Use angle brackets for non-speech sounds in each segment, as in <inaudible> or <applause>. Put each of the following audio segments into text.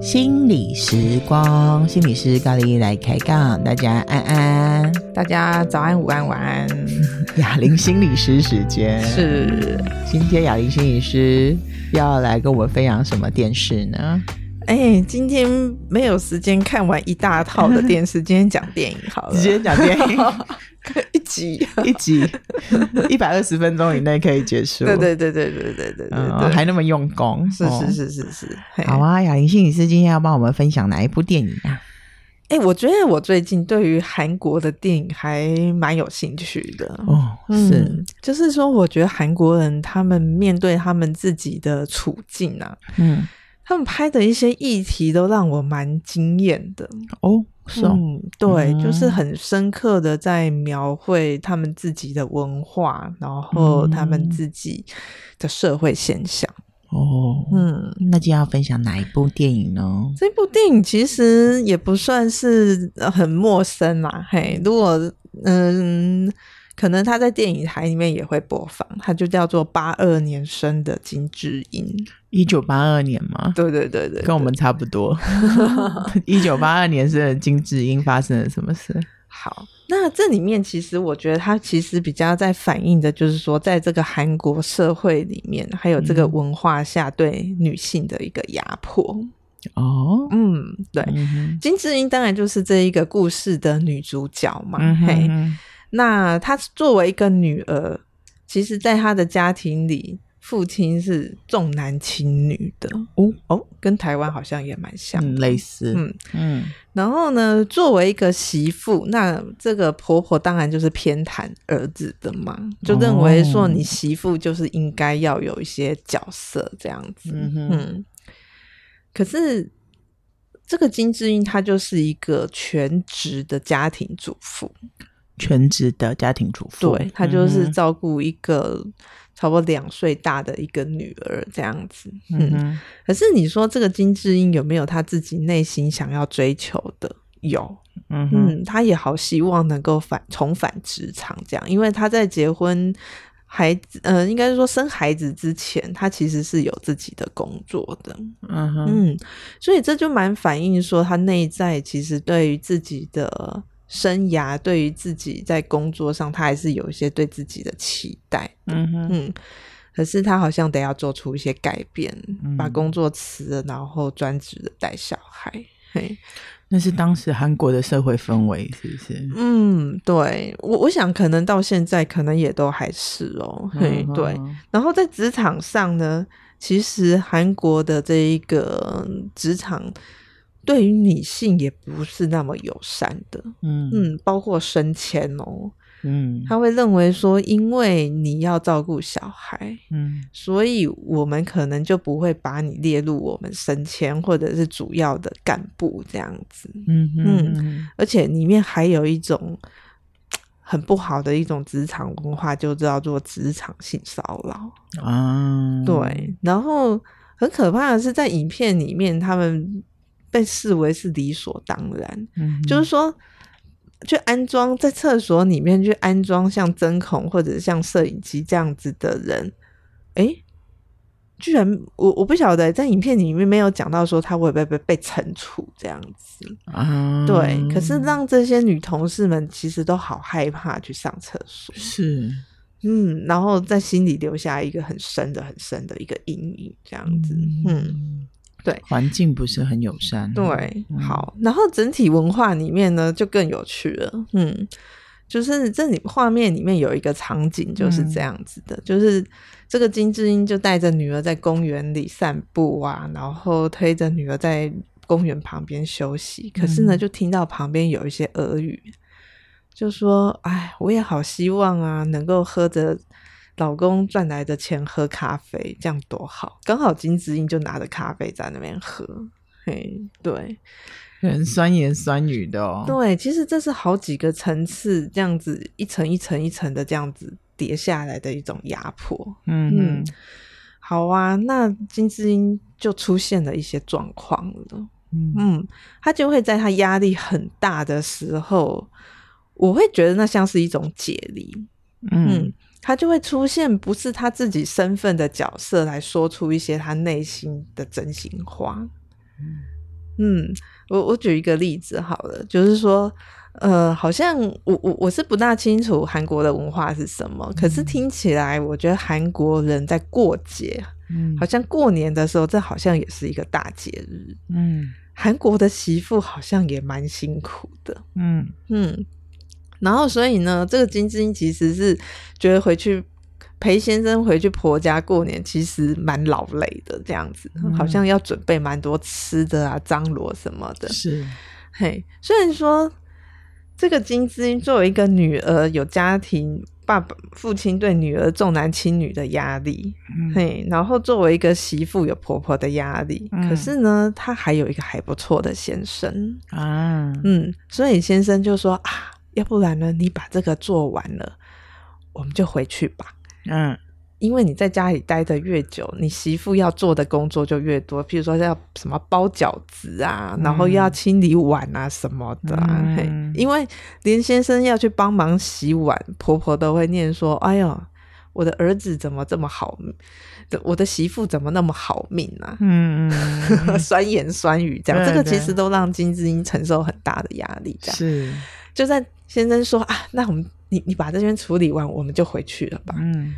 心理时光，心理师高丽来开杠，大家安安，大家早安、午安、晚安。<laughs> 雅铃心理师时间是，今天雅铃心理师要来跟我们分享什么电视呢？哎、欸，今天没有时间看完一大套的电视，今天讲电影好了，直接讲电影。<laughs> 一集一集一百二十分钟以内可以结束。对对对对对对对对，还那么用功，是是是是是。好啊，雅铃心理师今天要帮我们分享哪一部电影啊？哎、欸，我觉得我最近对于韩国的电影还蛮有兴趣的哦。是、嗯，就是说，我觉得韩国人他们面对他们自己的处境啊，嗯，他们拍的一些议题都让我蛮惊艳的哦。是哦、嗯，对、嗯，就是很深刻的在描绘他们自己的文化，然后他们自己的社会现象。哦，嗯，那就要分享哪一部电影呢？这部电影其实也不算是很陌生啦。嘿，如果嗯。可能他在电影台里面也会播放，他就叫做八二年生的金智英，一九八二年吗？对对对对，跟我们差不多。<laughs> 一九八二年生的金智英发生了什么事？好，那这里面其实我觉得他其实比较在反映的，就是说在这个韩国社会里面，还有这个文化下对女性的一个压迫。哦，嗯，对，嗯、金智英当然就是这一个故事的女主角嘛，嗯、嘿。那她作为一个女儿，其实，在她的家庭里，父亲是重男轻女的。哦。哦，跟台湾好像也蛮像，嗯，类似，嗯。嗯。然后呢，作为一个媳妇，那这个婆婆当然就是偏袒儿子的嘛，就认为说你媳妇就是应该要有一些角色这样子，嗯，嗯。可是这个金智英她就是一个全职的家庭主妇。全职的家庭主妇，对，她就是照顾一个差不多两岁大的一个女儿这样子。嗯，嗯，可是你说这个金智英有没有她自己内心想要追求的？有，嗯嗯，她也好希望能够返重返职场这样，因为她在结婚孩子，呃，应该是说生孩子之前，他其实是有自己的工作的。嗯嗯，所以这就蛮反映说他内在其实对于自己的。生涯对于自己在工作上，他还是有一些对自己的期待。嗯哼，嗯，可是他好像得要做出一些改变，嗯、把工作辞了，然后专职的带小孩。嘿，那是当时韩国的社会氛围，是不是？嗯，对，我我想可能到现在可能也都还是哦。嘿，对。然后在职场上呢，其实韩国的这一个职场。对于女性也不是那么友善的，嗯。嗯，包括升迁哦，嗯，他会认为说，因为你要照顾小孩，嗯，所以我们可能就不会把你列入我们升迁或者是主要的干部这样子，嗯嗯，而且里面还有一种很不好的一种职场文化，就叫做职场性骚扰啊，对，然后很可怕的是，在影片里面他们。被视为是理所当然，嗯，就是说，去安装在厕所里面去安装像针孔或者像摄影机这样子的人，哎、欸，居然我我不晓得在影片里面没有讲到说他会不会被被惩处这样子啊？对，可是让这些女同事们其实都好害怕去上厕所，是，嗯，然后在心里留下一个很深的、很深的一个阴影，这样子，嗯。嗯对，环境不是很友善。对，好，然后整体文化里面呢，就更有趣了。嗯，就是这里画面里面有一个场景就是这样子的，嗯、就是这个金智英就带着女儿在公园里散步啊，然后推着女儿在公园旁边休息。可是呢，就听到旁边有一些耳语，就说：“哎，我也好希望啊，能够喝着。”老公赚来的钱喝咖啡，这样多好！刚好金智英就拿着咖啡在那边喝，嘿，对，很酸言酸语的哦。对，其实这是好几个层次，这样子一层一层一层的这样子叠下来的一种压迫。嗯嗯，好啊，那金智英就出现了一些状况了。嗯嗯，他就会在他压力很大的时候。我会觉得那像是一种解离，嗯，嗯，他就会出现不是他自己身份的角色来说出一些他内心的真心话。嗯，我我举一个例子好了，就是说，呃，好像我我我是不大清楚韩国的文化是什么，可是听起来我觉得韩国人在过节，嗯，好像过年的时候，这好像也是一个大节日，嗯，韩国的媳妇好像也蛮辛苦的，嗯嗯。然后，所以呢，这个金枝英其实是觉得回去陪先生回去婆家过年，其实蛮劳累的，这样子，嗯、好像要准备蛮多吃的啊、张罗什么的。是，嘿，虽然说这个金枝英作为一个女儿，有家庭爸爸、父亲对女儿重男轻女的压力，嗯、嘿，然后作为一个媳妇有婆婆的压力，嗯、可是呢，她还有一个还不错的先生啊，嗯，所以先生就说啊。要不然呢？你把这个做完了，我们就回去吧。嗯，因为你在家里待得越久，你媳妇要做的工作就越多。譬如说要什么包饺子啊，嗯、然后要清理碗啊什么的、啊嗯。因为连先生要去帮忙洗碗，婆婆都会念说：“哎呦，我的儿子怎么这么好？我的媳妇怎么那么好命啊？”嗯嗯，<laughs> 酸言酸语这样，这个其实都让金智英承受很大的压力。这样是就在。先生说啊，那我们你你把这边处理完，我们就回去了吧。嗯，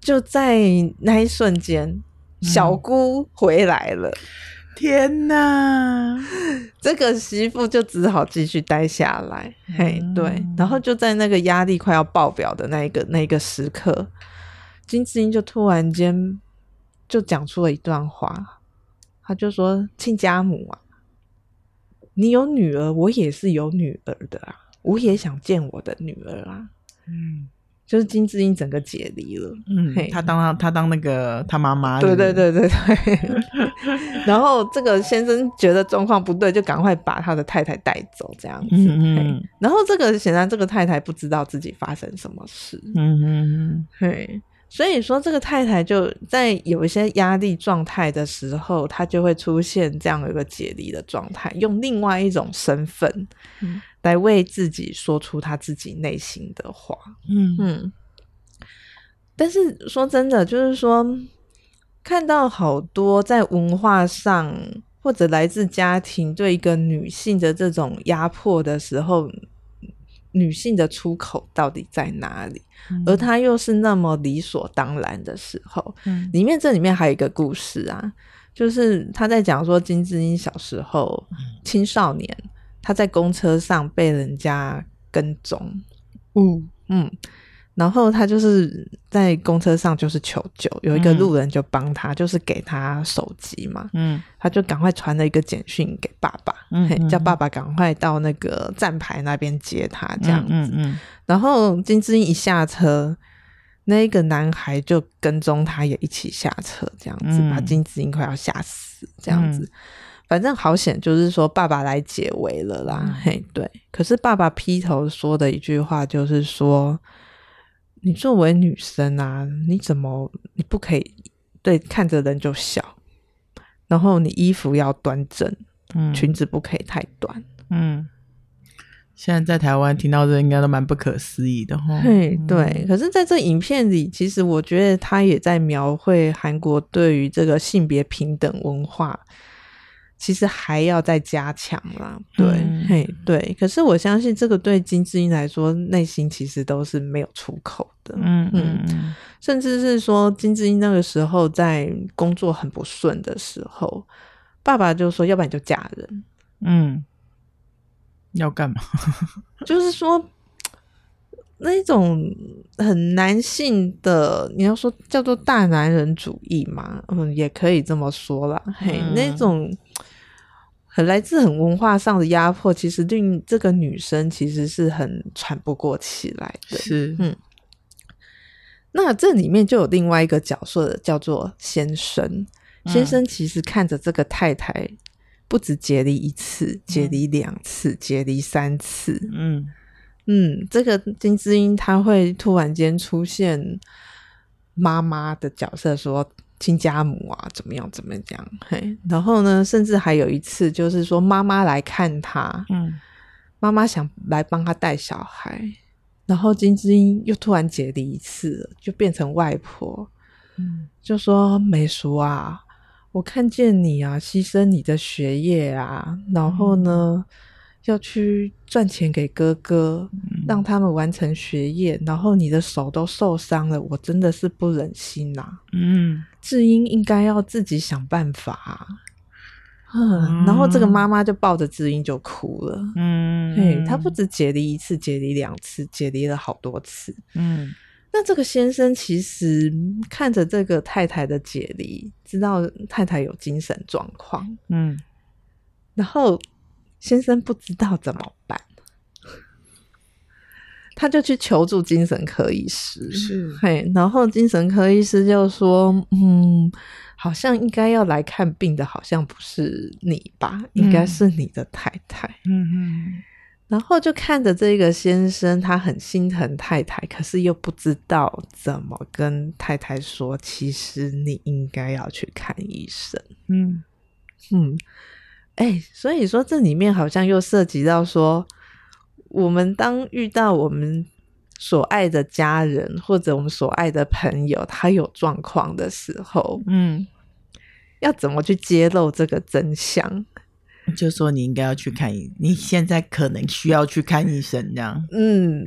就在那一瞬间，小姑回来了。嗯、天哪！<laughs> 这个媳妇就只好继续待下来。嗯、嘿，对。然后就在那个压力快要爆表的那一个那一个时刻，金智英就突然间就讲出了一段话，他就说：“亲家母啊，你有女儿，我也是有女儿的啊。”我也想见我的女儿啊，嗯，就是金智英整个解离了，嗯，他当他当那个他妈妈，对对对对对，<laughs> 然后这个先生觉得状况不对，就赶快把他的太太带走，这样子，嗯嗯，然后这个显然这个太太不知道自己发生什么事，嗯嗯嗯，所以说，这个太太就在有一些压力状态的时候，她就会出现这样的一个解离的状态，用另外一种身份来为自己说出她自己内心的话。嗯嗯。但是说真的，就是说，看到好多在文化上或者来自家庭对一个女性的这种压迫的时候。女性的出口到底在哪里？嗯、而她又是那么理所当然的时候，嗯、里面这里面还有一个故事啊，就是他在讲说金智英小时候、嗯、青少年，他在公车上被人家跟踪，嗯嗯。然后他就是在公车上就是求救，有一个路人就帮他，嗯、就是给他手机嘛，嗯，他就赶快传了一个简讯给爸爸，嗯，嘿，叫爸爸赶快到那个站牌那边接他，这样子。嗯嗯嗯、然后金智英一下车，那个男孩就跟踪他，也一起下车，这样子，嗯、把金智英快要吓死，这样子。嗯、反正好险，就是说爸爸来解围了啦，嗯、嘿，对。可是爸爸劈头说的一句话就是说。你作为女生啊，你怎么你不可以对看着人就笑，然后你衣服要端正，嗯，裙子不可以太短，嗯。现在在台湾听到这应该都蛮不可思议的哈。对，对。可是在这影片里，其实我觉得他也在描绘韩国对于这个性别平等文化。其实还要再加强啦，对，嗯、嘿，对。可是我相信这个对金智英来说，内心其实都是没有出口的，嗯嗯，甚至是说金智英那个时候在工作很不顺的时候，爸爸就说：“要不然你就嫁人。”嗯，要干嘛？<laughs> <laughs> 就是说那种很男性的，你要说叫做大男人主义嘛，嗯，也可以这么说啦。嘿，嗯、那种。很来自很文化上的压迫，其实令这个女生其实是很喘不过气来的。是，嗯，那这里面就有另外一个角色叫做先生。先生其实看着这个太太不止解离一次，解离两次，解离三次。嗯嗯，这个金智英她会突然间出现妈妈的角色，说。亲家母啊，怎么样？怎么样？嘿，然后呢，甚至还有一次，就是说妈妈来看他，嗯，妈妈想来帮他带小孩，然后金枝英又突然解离一次，就变成外婆，嗯，就说美淑啊，我看见你啊，牺牲你的学业啊，然后呢，嗯要去赚钱给哥哥，嗯，让他们完成学业，然后你的手都受伤了，我真的是不忍心呐，啊。嗯，智英应该要自己想办法，啊。嗯，然后这个妈妈就抱着智英就哭了。嗯，嘿，她不止解离一次，解离两次，解离了好多次。嗯，那这个先生其实看着这个太太的解离，知道太太有精神状况。嗯，然后。先生不知道怎么办，他就去求助精神科医师。是，嘿，然后精神科医师就说：“嗯，好像应该要来看病的，好像不是你吧？嗯、应该是你的太太。”嗯嗯。然后就看着这个先生，他很心疼太太，可是又不知道怎么跟太太说。其实你应该要去看医生。嗯嗯。哎、欸，所以说这里面好像又涉及到说，我们当遇到我们所爱的家人或者我们所爱的朋友，他有状况的时候，嗯，要怎么去揭露这个真相？就说你应该要去看医，你现在可能需要去看医生，这样，嗯，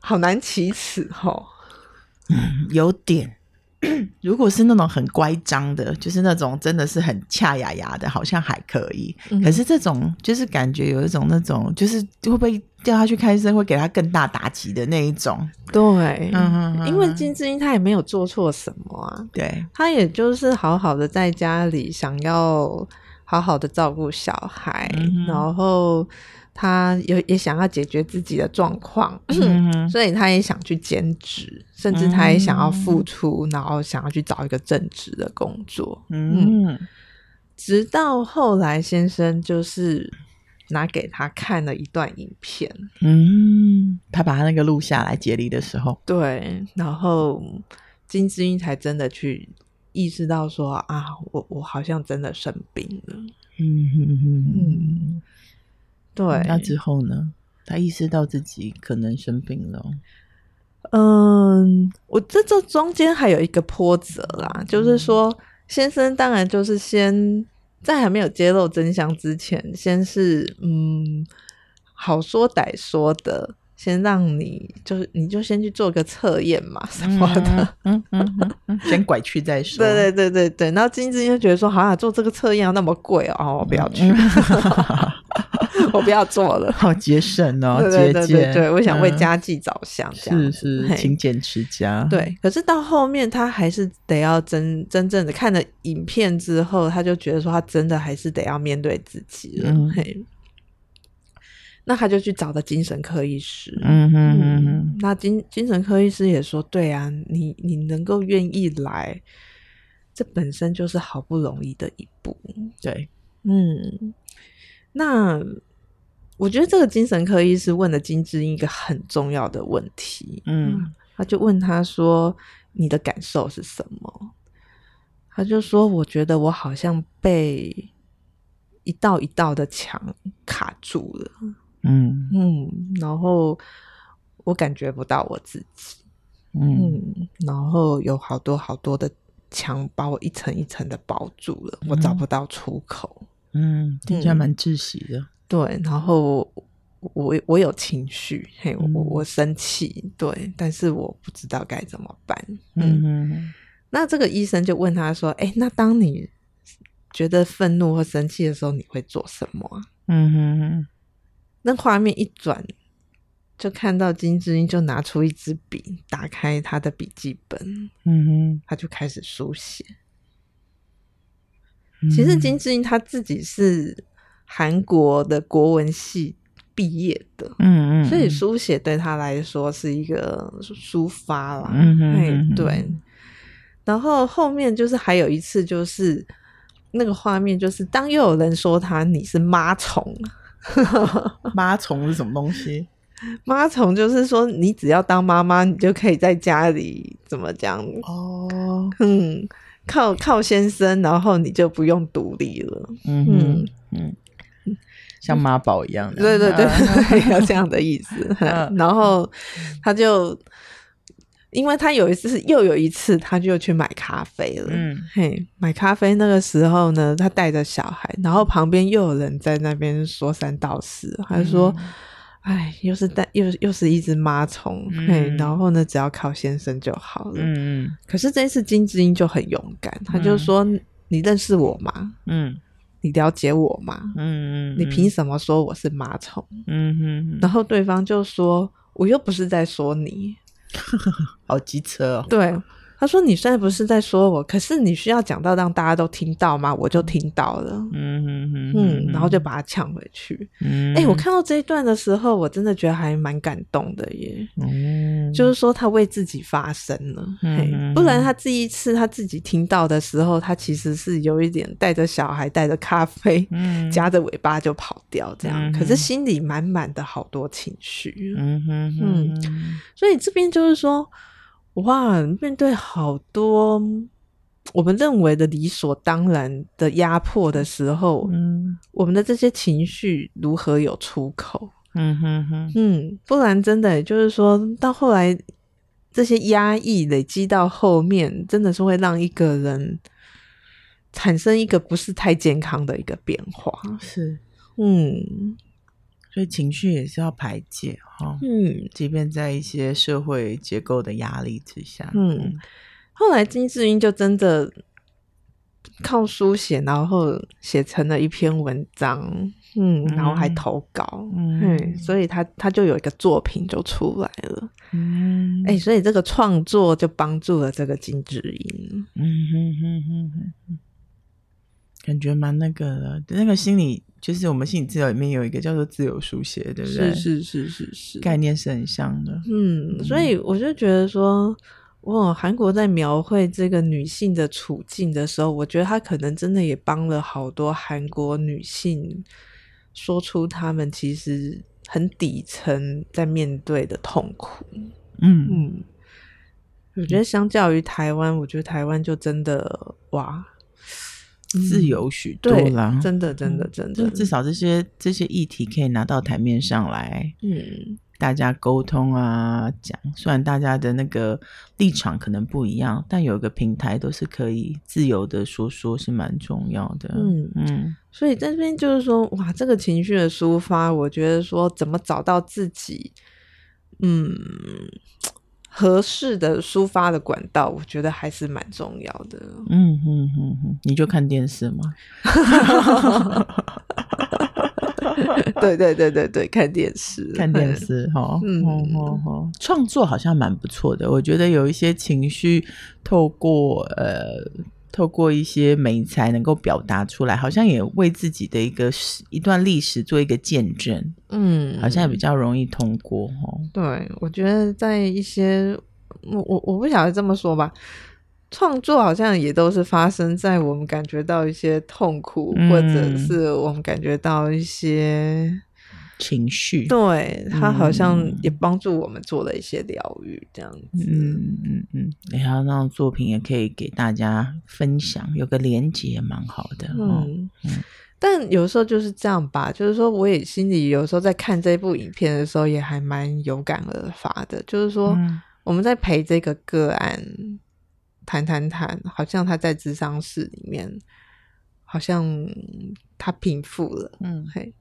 好难启齿哦，嗯，有点。<clears throat> 如果是那种很乖张的，就是那种真的是很恰牙牙的，好像还可以。嗯、可是这种就是感觉有一种那种，就是会不会叫他去看医生，会给他更大打击的那一种。对，嗯、因为金智英他也没有做错什么啊，对，他也就是好好的在家里想要好好的照顾小孩，嗯、然后。他有也想要解决自己的状况，嗯、<coughs> 所以他也想去兼职，甚至他也想要付出，嗯、然后想要去找一个正职的工作。嗯，嗯，直到后来先生就是拿给他看了一段影片，嗯，他把他那个录下来解离的时候，对，然后金智英才真的去意识到说啊，我我好像真的生病了。嗯嗯嗯。嗯对，那之后呢？他意识到自己可能生病了。嗯，我这这中间还有一个波折啦，嗯、就是说，先生当然就是先在还没有揭露真相之前，先是嗯好说歹说的，先让你就是你就先去做个测验嘛什么的，嗯嗯嗯嗯、<laughs> 先拐去再说。对对对对对，然后金志英就觉得说，好像做这个测验要那么贵哦，我不要去。嗯。<laughs> <laughs> 我不要做了，好节省哦，对对对对对，我想为家计着想，这样。是是勤俭持家。对，可是到后面他还是得要真真正的看了影片之后，他就觉得说他真的还是得要面对自己了。嗯、嘿，那他就去找的精神科医师。嗯哼嗯哼，那精精神科医师也说，对啊，你你能够愿意来，这本身就是好不容易的一步。对，嗯。那我觉得这个精神科医师问了金智英一个很重要的问题，嗯，他就问他说：“你的感受是什么？”他就说：“我觉得我好像被一道一道的墙卡住了，嗯嗯，然后我感觉不到我自己，嗯，嗯，然后有好多好多的墙把我一层一层的包住了，我找不到出口。”嗯，听起来蛮窒息的。嗯。对，然后我我有情绪，嘿，我我生气，对，但是我不知道该怎么办。嗯，嗯，那这个医生就问他说：“哎，那当你觉得愤怒或生气的时候，你会做什么？”嗯哼哼。那画面一转，就看到金智英就拿出一支笔，打开他的笔记本，嗯哼，他就开始书写。其实金智英她自己是韩国的国文系毕业的，嗯嗯，所以书写对她来说是一个抒发啦，嗯嗯，对。然后后面就是还有一次，就是那个画面，就是当又有人说他你是妈虫，妈虫是什么东西？<laughs> 妈虫就是说你只要当妈妈，你就可以在家里怎么讲？哦，嗯。靠靠先生，然后你就不用独立了。嗯嗯嗯，像妈宝一样的。对对对，<laughs> <laughs> 有这样的意思。然后他就。因为他有一次，又有一次，他就去买咖啡了。嗯，嘿，买咖啡那个时候呢，他带着小孩，然后旁边又有人在那边说三道四，他就说：“哎、嗯，又是带又又是一只妈虫，嗯、嘿，然后呢，只要靠先生就好了。”嗯，可是这一次金智英就很勇敢，他就说：“嗯、你认识我吗？嗯，你了解我吗？嗯，你凭什么说我是妈虫？嗯哼，然后对方就说：“我又不是在说你。” <laughs> 好机车哦！对，他说：“你虽然不是在说我，可是你需要讲到让大家都听到吗？”我就听到了，嗯嗯嗯，嗯，然后就把他抢回去。嗯，哎、欸，我看到这一段的时候，我真的觉得还蛮感动的耶。嗯，就是说他为自己发声了，嗯，不然他第一次他自己听到的时候，他其实是有一点带着小孩，带着咖啡，嗯，夹着尾巴就跑掉这样，嗯、可是心里满满的好多情绪，嗯哼嗯，所以这边就是说。哇！面对好多我们认为的理所当然的压迫的时候，嗯，我们的这些情绪如何有出口？嗯哼哼，嗯，不然真的就是说到后来，这些压抑累积到后面，真的是会让一个人产生一个不是太健康的一个变化。是，嗯。所以情绪也是要排解哈，嗯，即便在一些社会结构的压力之下，嗯，后来金智英就真的靠书写，然后写成了一篇文章，嗯，然后还投稿，嗯，所以他他就有一个作品就出来了，嗯，哎、欸，所以这个创作就帮助了这个金智英，嗯哼哼哼哼，感觉蛮那个的，那个心理。就是我们心理治疗里面有一个叫做自由书写，对不对？是是是是是，概念是很像的。嗯，所以我就觉得说，哇，韩国在描绘这个女性的处境的时候，我觉得她可能真的也帮了好多韩国女性，说出她们其实很底层在面对的痛苦。嗯嗯，我觉得相较于台湾，我觉得台湾就真的哇。自由许多啦，真的，真的，真的，至少这些这些议题可以拿到台面上来，嗯，大家沟通啊，讲。虽然大家的那个立场可能不一样，但有一个平台都是可以自由的说说，是蛮重要的。嗯嗯，所以在这边就是说，哇，这个情绪的抒发，我觉得说怎么找到自己，嗯。合适的抒发的管道，我觉得还是蛮重要的。嗯哼哼哼，你就看电视吗？<laughs> 对对对对对，看电视，看电视哈。嗯哼哼，创作好像蛮不错的。我觉得有一些情绪透过呃。透过一些美才能够表达出来，好像也为自己的一个一段历史做一个见证，嗯，好像也比较容易通过哦。对，我觉得在一些我我我不晓得这么说吧，创作好像也都是发生在我们感觉到一些痛苦，嗯，或者是我们感觉到一些。情绪，对，他好像也帮助我们做了一些疗愈，这样子。嗯嗯嗯，然后那种作品也可以给大家分享，有个连结蛮好的。嗯嗯，但有时候就是这样吧，就是说我也心里有时候在看这部影片的时候，也还蛮有感而发的。就是说我们在陪这个个案谈谈谈，好像他在智商室里面，好像他平复了。嗯，嘿。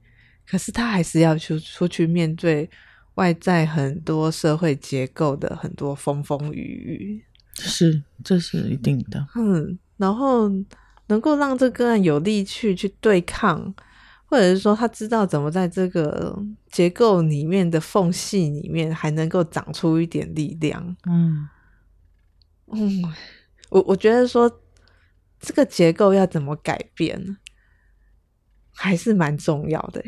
可是他还是要出出去面对外在很多社会结构的很多风风雨雨，是，这是一定的。嗯，然后能够让这个案有力去去对抗，或者是说他知道怎么在这个结构里面的缝隙里面还能够长出一点力量。嗯嗯，我我觉得说这个结构要怎么改变，还是蛮重要的。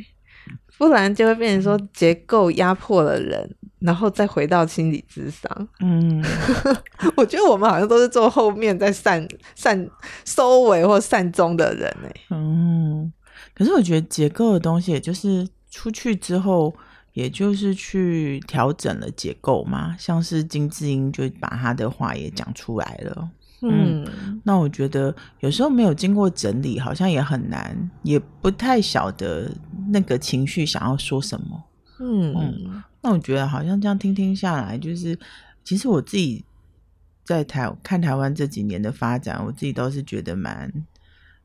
不然就会变成说结构压迫了人，然后再回到心理智商。嗯，<laughs> 我觉得我们好像都是做后面在善善收尾或善终的人哎。嗯，可是我觉得结构的东西，也就是出去之后，也就是去调整了结构嘛。像是金智英就把他的话也讲出来了。嗯，那我觉得有时候没有经过整理，好像也很难，也不太晓得那个情绪想要说什么。嗯嗯，那我觉得好像这样听听下来，就是其实我自己在台看台湾这几年的发展，我自己倒是觉得蛮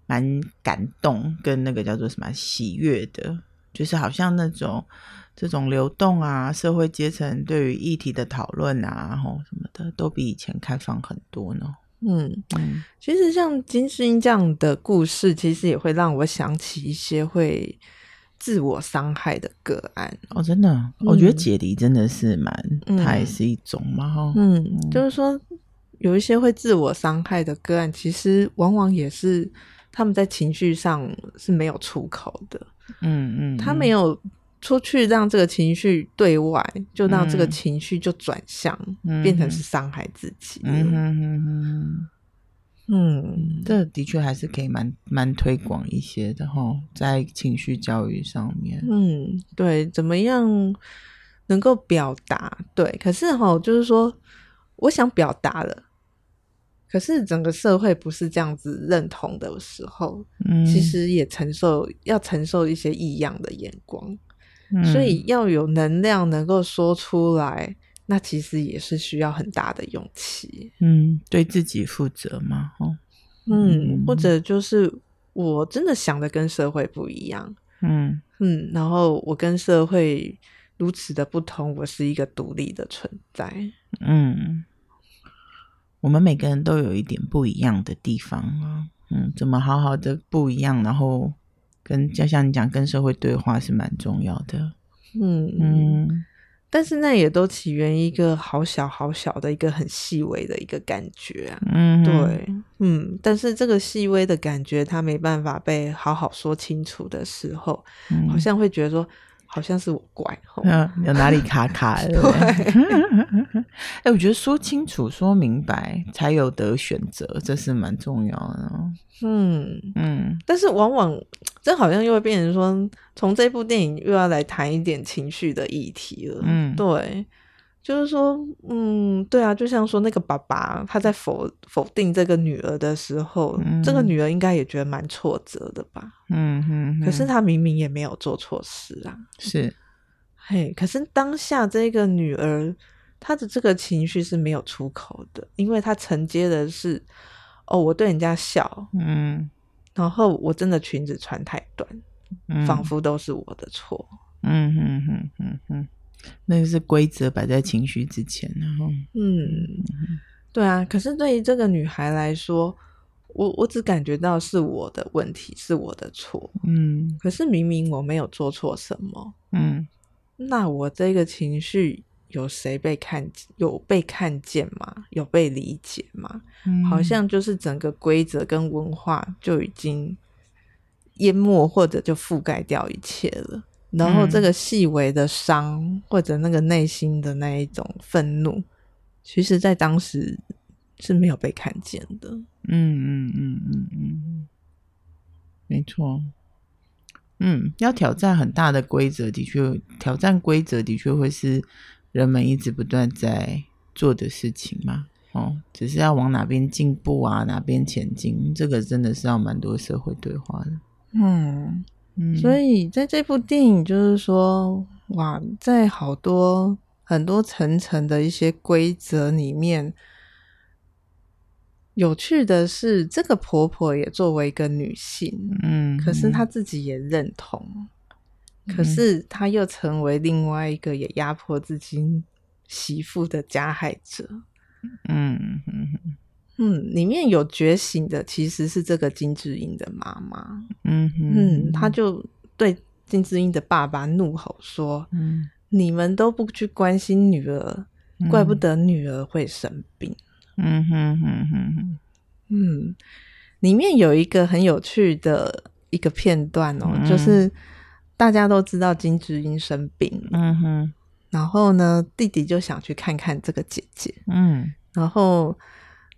蛮感动，跟那个叫做什么喜悦的，就是好像那种这种流动啊，社会阶层对于议题的讨论啊，然后什么的，都比以前开放很多呢。嗯嗯，其实像金世英这样的故事，其实也会让我想起一些会自我伤害的个案哦。真的，嗯、我觉得解离真的是蛮，嗯、它也是一种嘛。嗯，嗯就是说有一些会自我伤害的个案，其实往往也是他们在情绪上是没有出口的。嗯嗯，他没有。出去让这个情绪对外，就让这个情绪就转向，嗯、变成是伤害自己。嗯嗯嗯嗯，这的确还是可以蛮蛮推广一些的哈，在情绪教育上面。嗯，对，怎么样能够表达？对，可是哈，就是说，我想表达了，可是整个社会不是这样子认同的时候，嗯，其实也承受要承受一些异样的眼光。所以要有能量能够说出来，那其实也是需要很大的勇气。嗯，对自己负责嘛，哦，嗯，或者就是我真的想的跟社会不一样，嗯嗯，然后我跟社会如此的不同，我是一个独立的存在。嗯，我们每个人都有一点不一样的地方啊，嗯，怎么好好的不一样，然后。跟就像你讲，跟社会对话是蛮重要的。嗯嗯，但是那也都起源于一个好小好小的一个很细微的一个感觉啊。嗯，对，嗯，但是这个细微的感觉，它没办法被好好说清楚的时候，嗯、好像会觉得说。好像是我怪，嗯，<laughs> 有哪里卡卡的？对，<laughs> 哎、欸，我觉得说清楚、说明白才有得选择，这是蛮重要的。嗯嗯，但是往往这好像又会变成说，从这部电影又要来谈一点情绪的议题了。嗯，对。就是说，嗯，对啊，就像说那个爸爸他在否否定这个女儿的时候，嗯、这个女儿应该也觉得蛮挫折的吧？嗯嗯。可是她明明也没有做错事啊。是。嘿，可是当下这个女儿，她的这个情绪是没有出口的，因为她承接的是，哦，我对人家笑，嗯，然后我真的裙子穿太短，嗯、仿佛都是我的错。嗯嗯嗯嗯嗯。那个是规则摆在情绪之前，然后，嗯，对啊。可是对于这个女孩来说，我我只感觉到是我的问题，是我的错，嗯。可是明明我没有做错什么，嗯。那我这个情绪有谁被看，有被看见吗？有被理解吗？嗯，好像就是整个规则跟文化就已经淹没或者就覆盖掉一切了。然后这个细微的伤，嗯、或者那个内心的那一种愤怒，其实在当时是没有被看见的。嗯嗯嗯嗯嗯，没错。嗯，要挑战很大的规则，的确，挑战规则的确会是人们一直不断在做的事情嘛。哦，只是要往哪边进步啊，哪边前进，这个真的是要蛮多社会对话的。嗯。所以在这部电影，就是说，哇，在好多很多层层的一些规则里面，有趣的是，这个婆婆也作为一个女性，嗯，可是她自己也认同，嗯、可是她又成为另外一个也压迫自己媳妇的加害者，嗯嗯嗯。嗯，里面有觉醒的其实是这个金智英的妈妈。嗯哼嗯，他就对金智英的爸爸怒吼说：“嗯，你们都不去关心女儿，嗯、怪不得女儿会生病。”嗯哼哼哼哼。嗯，里面有一个很有趣的一个片段哦，嗯、就是大家都知道金智英生病，嗯哼，然后呢，弟弟就想去看看这个姐姐，嗯，然后。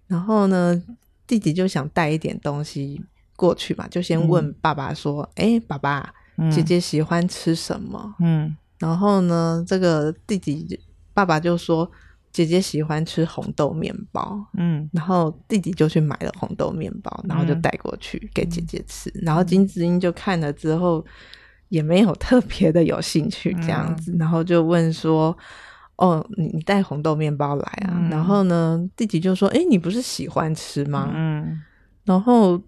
然后呢，弟弟就想带一点东西过去嘛，就先问爸爸说：“哎、嗯，爸爸，姐姐喜欢吃什么？”嗯，然后呢，这个弟弟爸爸就说：“姐姐喜欢吃红豆面包，嗯，然后弟弟就去买了红豆面包，然后就带过去给姐姐吃。嗯、然后金智英就看了之后，也没有特别的有兴趣这样子，嗯、然后就问说：“哦，你你带红豆面包来啊？”嗯、然后呢，弟弟就说：“哎，你不是喜欢吃吗？”嗯，然后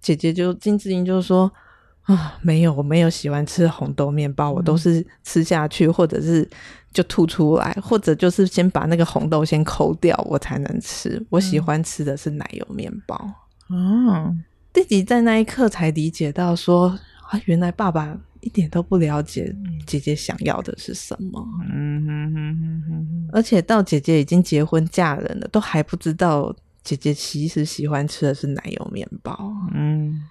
姐姐就金智英就说。啊，没有，我没有喜欢吃红豆面包，我都是吃下去，或者是就吐出来，或者就是先把那个红豆先抠掉，我才能吃。我喜欢吃的是奶油面包。嗯，弟弟在那一刻才理解到说，啊，原来爸爸一点都不了解姐姐想要的是什么。嗯哼哼哼哼，而且到姐姐已经结婚嫁人了，都还不知道姐姐其实喜欢吃的是奶油面包。嗯。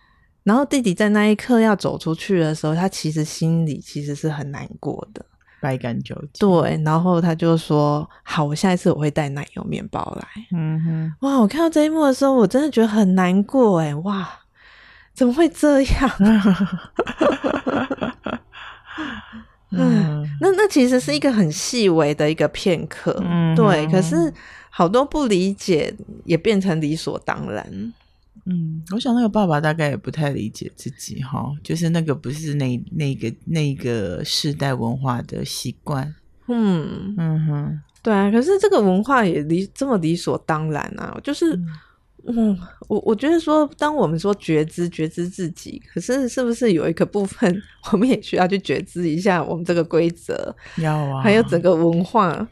然后弟弟在那一刻要走出去的时候，他其实心里其实是很难过的，百感交集。对，然后他就说：“好，我下一次我会带奶油面包来。”嗯哼，哇！我看到这一幕的时候，我真的觉得很难过，哎，哇，怎么会这样？<laughs> 嗯，那那其实是一个很细微的一个片刻，嗯，对。可是好多不理解也变成理所当然。嗯，我想那个爸爸大概也不太理解自己哈，就是那个不是那那个那个世代文化的习惯。嗯嗯哼，对啊，可是这个文化也理这么理所当然啊，就是嗯，嗯，我我觉得说，当我们说觉知觉知自己，可是是不是有一个部分，<laughs> 我们也需要去觉知一下我们这个规则，要啊，还有整个文化，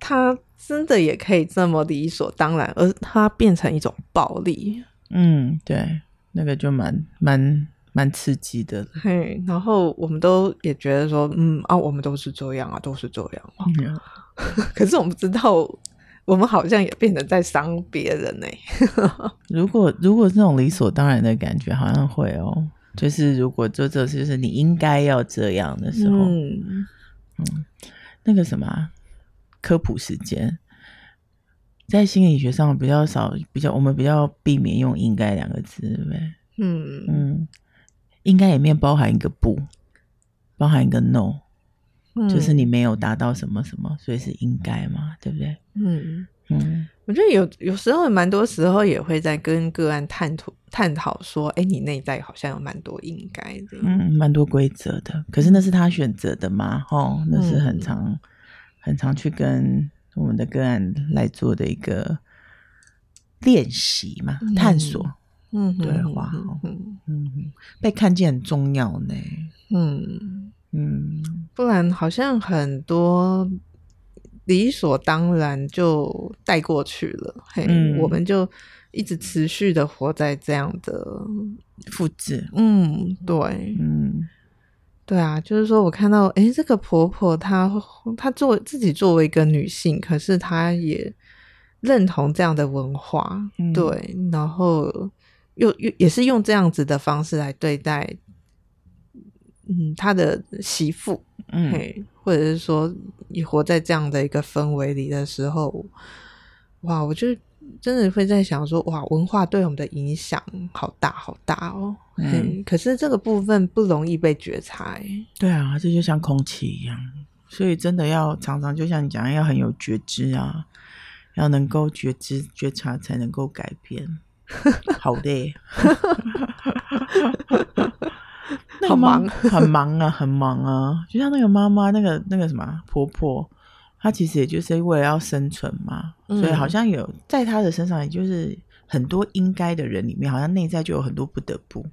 它真的也可以这么理所当然，而它变成一种暴力。嗯，对，那个就蛮蛮蛮刺激的。嘿，然后我们都也觉得说，嗯啊，我们都是这样啊，都是这样啊。嗯、<laughs> 可是我们知道，我们好像也变得在伤别人呢。<laughs> 如果如果这种理所当然的感觉，好像会哦，就是如果做这就是你应该要这样的时候，嗯，嗯，那个什么科普时间。在心理学上比较少，比较我们比较避免用“应该”两个字，对不对？嗯。嗯，应该里面包含一个不，包含一个 no，、嗯、就是你没有达到什么什么，所以是应该嘛，对不对？嗯。嗯，我觉得有有时候蛮多时候也会在跟个案探讨探讨说，哎，你内在好像有蛮多应该的，嗯，蛮多规则的，可是那是他选择的嘛，哦，那是很常、嗯、很常去跟。我们的个案来做的一个练习嘛，探索，嗯，对话，嗯嗯，被看见很重要呢，嗯嗯，不然好像很多理所当然就带过去了，嘿，嗯、我们就一直持续的活在这样的复制，嗯，对，嗯。对啊，就是说我看到，诶，这个婆婆她她作为自己作为一个女性，可是她也认同这样的文化，嗯、对，然后又又也是用这样子的方式来对待，嗯，他的媳妇，嗯，嘿，或者是说你活在这样的一个氛围里的时候，哇，我就。真的会在想说，哇，文化对我们的影响好大好大哦。嗯，可是这个部分不容易被觉察。对啊，这就像空气一样，所以真的要常常就像你讲，要很有觉知啊，要能够觉知觉察，才能够改变。<laughs> 好累，<laughs> 好忙，<laughs> 很忙啊，很忙啊。就像那个妈妈，那个那个什么婆婆。她其实也就是为了要生存嘛，嗯、所以好像有在她的身上，也就是很多应该的人里面，好像内在就有很多不得不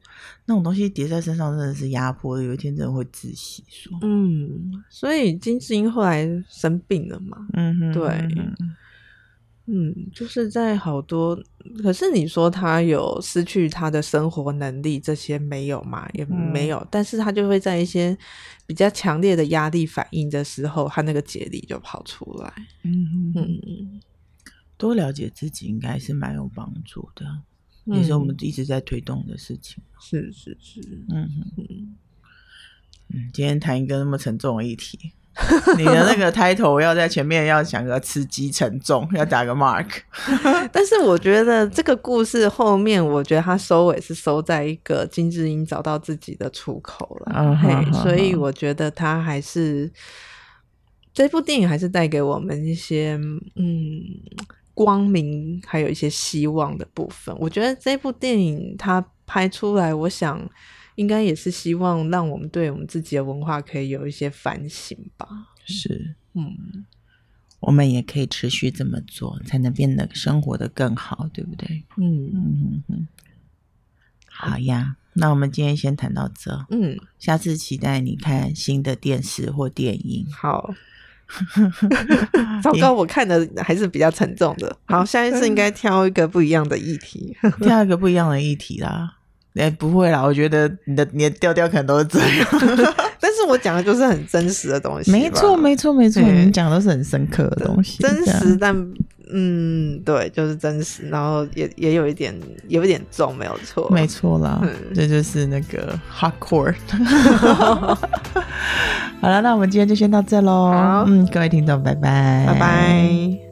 那种东西叠在身上，真的是压迫的。有一天真的会窒息。说，嗯，所以金智英后来生病了嘛，嗯哼，对。嗯，就是在好多，可是你说他有失去他的生活能力，这些没有嘛？也没有，嗯、但是他就会在一些比较强烈的压力反应的时候，他那个解离就跑出来。嗯哼嗯，多了解自己应该是蛮有帮助的，嗯、也是我们一直在推动的事情。是是是，嗯哼嗯，嗯，今天谈一个那么沉重的议题。<laughs> 你的那个 title 要在前面要想个刺激沉重，<laughs> 要打个 mark。<laughs> 但是我觉得这个故事后面，我觉得它收尾是收在一个金智英找到自己的出口了。Uh huh. 所以我觉得它还是这部电影还是带给我们一些嗯光明，还有一些希望的部分。我觉得这部电影它拍出来，我想应该也是希望让我们对我们自己的文化可以有一些反省吧。是，嗯，我们也可以持续这么做，才能变得生活的更好，对不对？嗯嗯嗯。好呀，那我们今天先谈到这。嗯，下次期待你看新的电视或电影。好，<laughs> 糟糕，我看的还是比较沉重的。好，下一次应该 <laughs> 挑一个不一样的议题，挑一个不一样的议题啦。哎、欸，不会啦，我觉得你的你的调调可能都是这样。<laughs> 但是我讲的就是很真实的东西。没错，没错，没错，你讲的都是很深刻的东西。真实，但。嗯，对，就是真实，然后也也有一点，有一点重，没有错，没错啦，嗯、这就是那个 <laughs> hardcore。<laughs> 好了，那我们今天就先到这喽。嗯，各位听众，拜拜，拜拜。